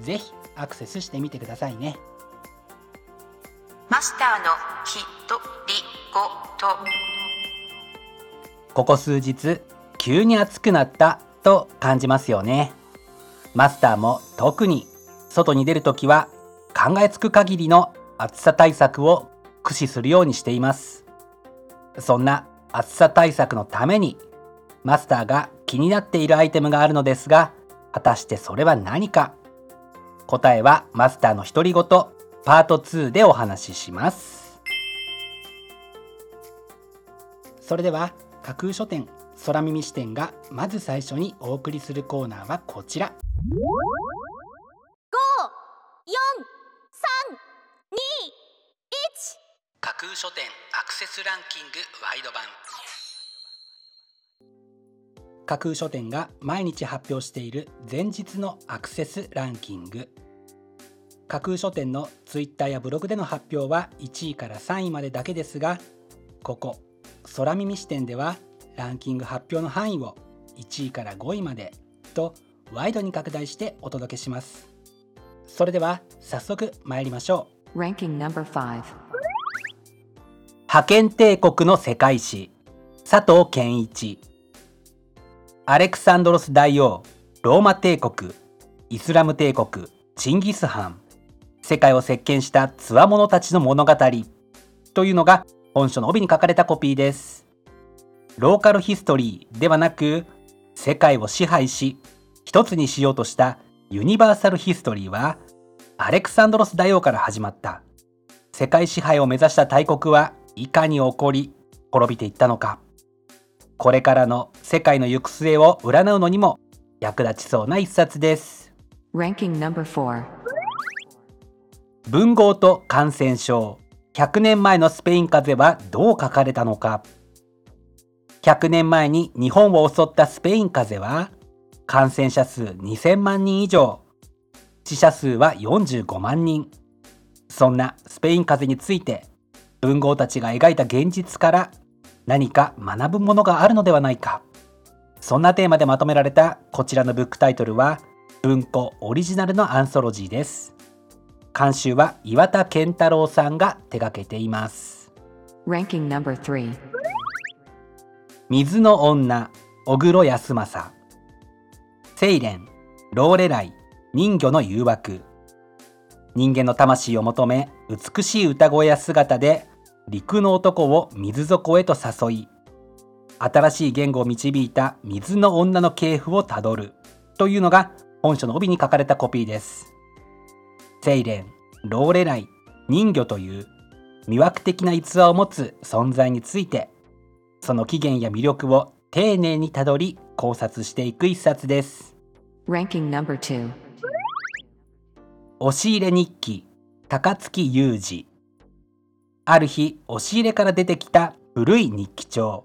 ぜひアクセスしてみてくださいね。マスターのひとりごと。ここ数日急に暑くなったと感じますよね。マスターも特に外に出るときは考えつく限りの暑さ対策を駆使するようにしています。そんな暑さ対策のためにマスターが気になっているアイテムがあるのですが果たしてそれは何か？答えはマスターの独り言パート2でお話しします。それでは架空書店空耳視点がまず最初にお送りするコーナーはこちら。架空書店アクセスランキングワイド版架空書店が毎日発表している前日のアクセスランキング。架空書店のツイッターやブログでの発表は1位から3位までだけですがここ空耳視点ではランキング発表の範囲を1位から5位までとワイドに拡大してお届けします。それでは早速参りましょう。Ranking number 5覇権帝国の世界史佐藤健一アレクサンドロス大王ローマ帝国イスラム帝国チンギス・ハン世界を席巻した強者たちの物語というのが本書の帯に書かれたコピーです。ローカルヒストリーではなく世界を支配し一つにしようとしたユニバーサルヒストリーはアレクサンドロス大王から始まった。世界支配を目指した大国はいかに起こり滅びていったのか。これからの世界の行く末を占うのにも役立ちそうな一冊です。Ranking number 4文豪と感染症。100年前のスペイン風邪はどう書かれたのか。100年前に日本を襲ったスペイン風邪は感染者数2000万人以上。死者数は45万人。そんなスペイン風邪について文豪たちが描いた現実から何か学ぶものがあるのではないか。そんなテーマでまとめられたこちらのブックタイトルは文庫オリジナルのアンソロジーです。監修は岩田健太郎さんが手掛けています。Ranking number 3水の女小黒康政。セイレンローレライ人魚の誘惑。人間の魂を求め美しい歌声や姿で陸の男を水底へと誘い新しい言語を導いた水の女の系譜をたどるというのが本書の帯に書かれたコピーです。セイレン、ローレライ、人魚という魅惑的な逸話を持つ存在についてその起源や魅力を丁寧にたどり考察していく一冊です。Ranking number 2押し入れ日記高槻裕二ある日押し入れから出てきた古い日記帳。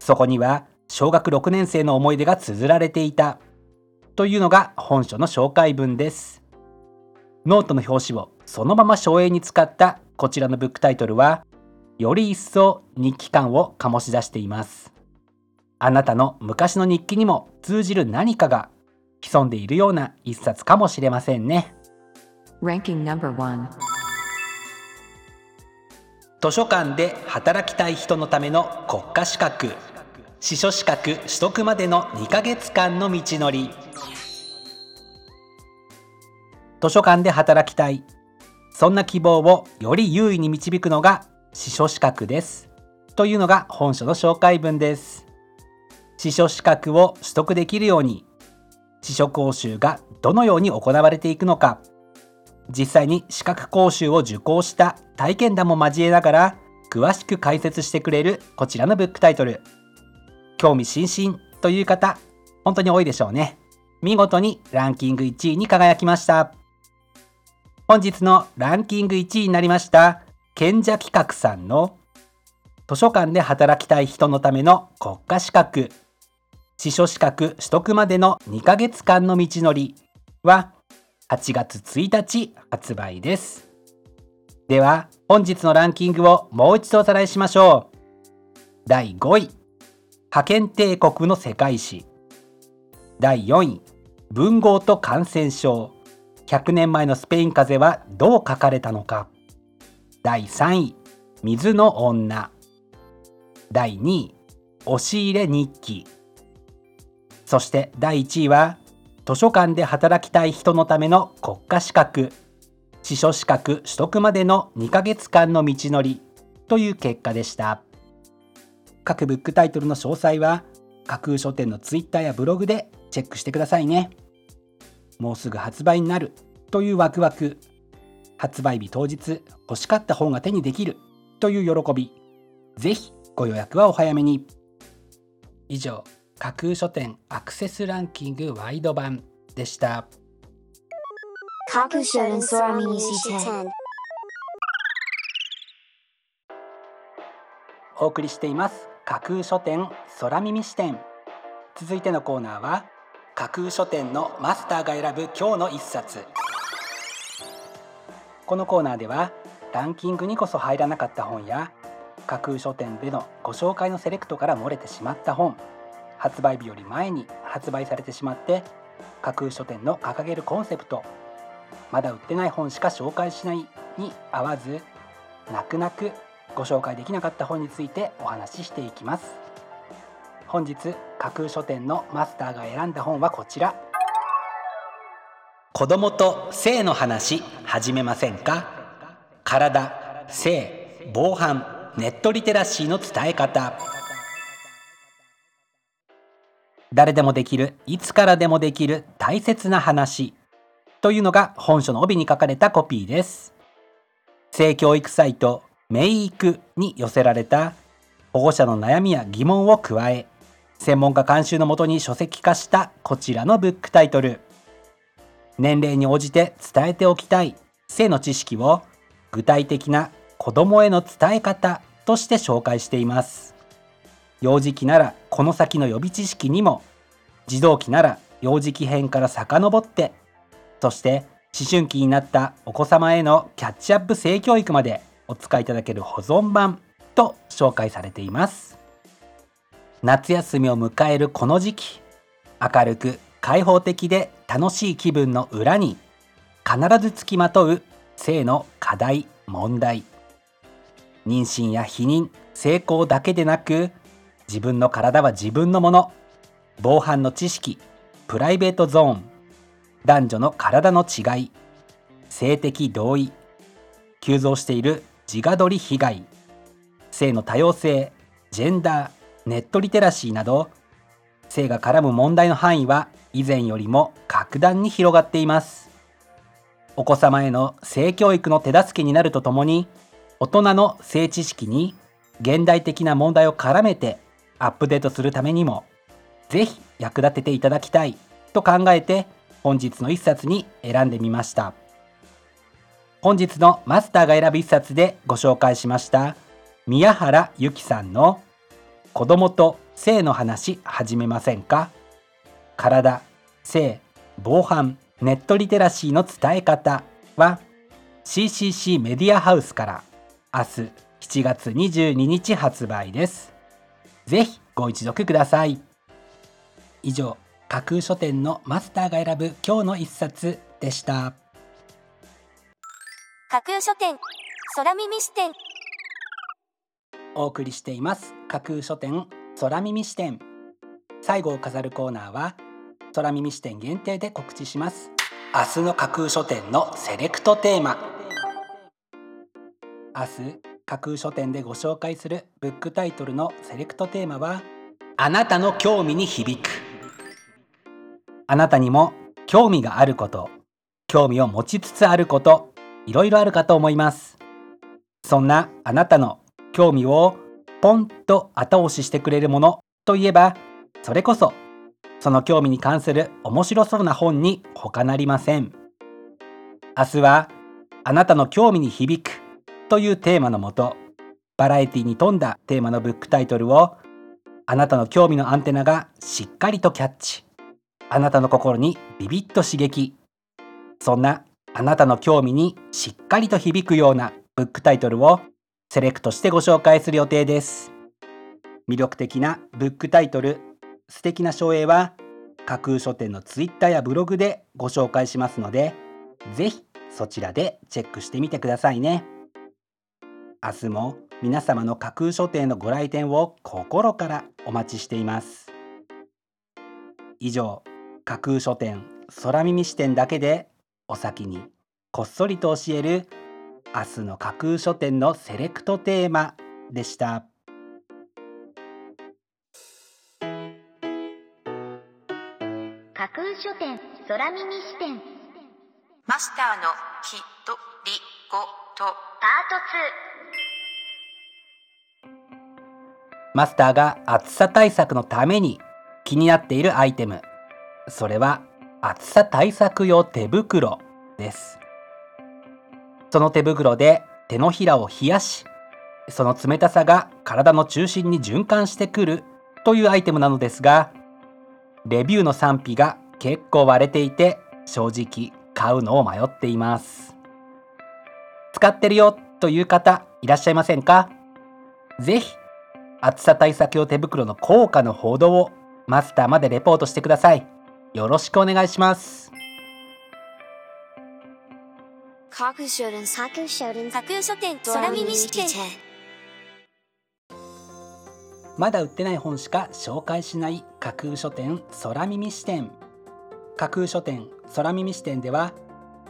そこには小学6年生の思い出が綴られていた。というのが本書の紹介文です。ノートの表紙をそのまま省エに使ったこちらのブックタイトルはより一層日記感を醸し出しています。あなたの昔の日記にも通じる何かが潜んでいるような一冊かもしれませんね。図書館で働きたい人のための国家資格。司書資格取得までの2ヶ月間の道のり。図書館で働きたい。そんな希望をより優位に導くのが司書資格です。というのが本書の紹介文です。司書資格を取得できるように司書講習がどのように行われていくのか。実際に資格講習を受講した体験談も交えながら詳しく解説してくれるこちらのブックタイトル。興味津々という方本当に多いでしょうね。見事にランキング1位に輝きました。本日のランキング1位になりました賢者企画さんの図書館で働きたい人のための国家資格司書資格取得までの2ヶ月間の道のりは8月1日発売です。では本日のランキングをもう一度おさらいしましょう。第5位覇権帝国の世界史。第4位文豪と感染症。100年前のスペイン風邪はどう書かれたのか。第3位水の女。第2位押し入れ日記。そして第1位は図書館で働きたい人のための国家資格司書資格取得までの2ヶ月間の道のりという結果でした。各ブックタイトルの詳細は架空書店のツイッターやブログでチェックしてくださいね。もうすぐ発売になるというワクワク。発売日当日欲しかった本が手にできるという喜び。ぜひご予約はお早めに。以上。架空書店アクセスランキングワイド版でした。架空書店空耳視点お送りしています。架空書店空耳視点。続いてのコーナーは架空書店のマスターが選ぶ今日の一冊。このコーナーではランキングにこそ入らなかった本や架空書店でのご紹介のセレクトから漏れてしまった本発売日より前に発売されてしまって架空書店の掲げるコンセプトまだ売ってない本しか紹介しないに合わず泣く泣くご紹介できなかった本についてお話ししていきます。本日架空書店のマスターが選んだ本はこちら。子供と性の話始めませんか？体性防犯ネットリテラシーの伝え方。誰でもできるいつからでもできる大切な話というのが本書の帯に書かれたコピーです。性教育サイトメイクに寄せられた保護者の悩みや疑問を加え専門家監修のもとに書籍化したこちらのブックタイトル。年齢に応じて伝えておきたい性の知識を具体的な子供への伝え方として紹介しています。幼児期ならこの先の予備知識にも児童期なら幼児期編から遡ってそして思春期になったお子様へのキャッチアップ性教育までお使いいただける保存版と紹介されています。夏休みを迎えるこの時期明るく開放的で楽しい気分の裏に必ずつきまとう性の課題問題妊娠や避妊成功だけでなく自分の体は自分のもの。防犯の知識。プライベートゾーン。男女の体の違い。性的同意。急増している。自我取り被害。性の多様性。ジェンダー。ネットリテラシーなど。性が絡む問題の範囲は以前よりも格段に広がっています。お子様への性教育の手助けになるとともに大人の性知識に現代的な問題を絡めてアップデートするためにもぜひ役立てていただきたいと考えて本日の一冊に選んでみました。本日のマスターが選ぶ一冊でご紹介しました宮原由紀さんの子供と性の話始めませんか？体性防犯ネットリテラシーの伝え方は CCC メディアハウスから明日7月22日発売です。ぜひご一読ください。以上架空書店のマスターが選ぶ今日の一冊でした。架空書店空耳視点。お送りしています。架空書店空耳視点。最後を飾るコーナーは空耳視点限定で告知します。明日の架空書店のセレクトテーマ。明日架空書店でご紹介するブックタイトルのセレクトテーマはあなたの興味に響く。あなたにも興味があること興味を持ちつつあることいろいろあるかと思います。そんなあなたの興味をポンと後押ししてくれるものといえばそれこそその興味に関する面白そうな本に他なりません。明日はあなたの興味に響くというテーマのもとバラエティに富んだテーマのブックタイトルをあなたの興味のアンテナがしっかりとキャッチ。あなたの心にビビッと刺激。そんなあなたの興味にしっかりと響くようなブックタイトルをセレクトしてご紹介する予定です。魅力的なブックタイトル素敵な書影は架空書店のツイッターやブログでご紹介しますのでぜひそちらでチェックしてみてくださいね。明日も皆様の架空書店のご来店を心からお待ちしています。以上架空書店空耳視点だけでお先にこっそりと教える明日の架空書店のセレクトテーマでした。架空書店空耳視点。マスターのひとりごとパート2マスターが暑さ対策のために気になっているアイテムそれは暑さ対策用手袋です。その手袋で手のひらを冷やしその冷たさが体の中心に循環してくるというアイテムなのですがレビューの賛否が結構割れていて正直買うのを迷っています。使ってるよという方いらっしゃいませんか？ぜひ暑さ対策用手袋の効果の報道をマスターまでレポートしてください。よろしくお願いします。まだ売ってない本しか紹介しない架空書店空耳視点架空書店空耳視点では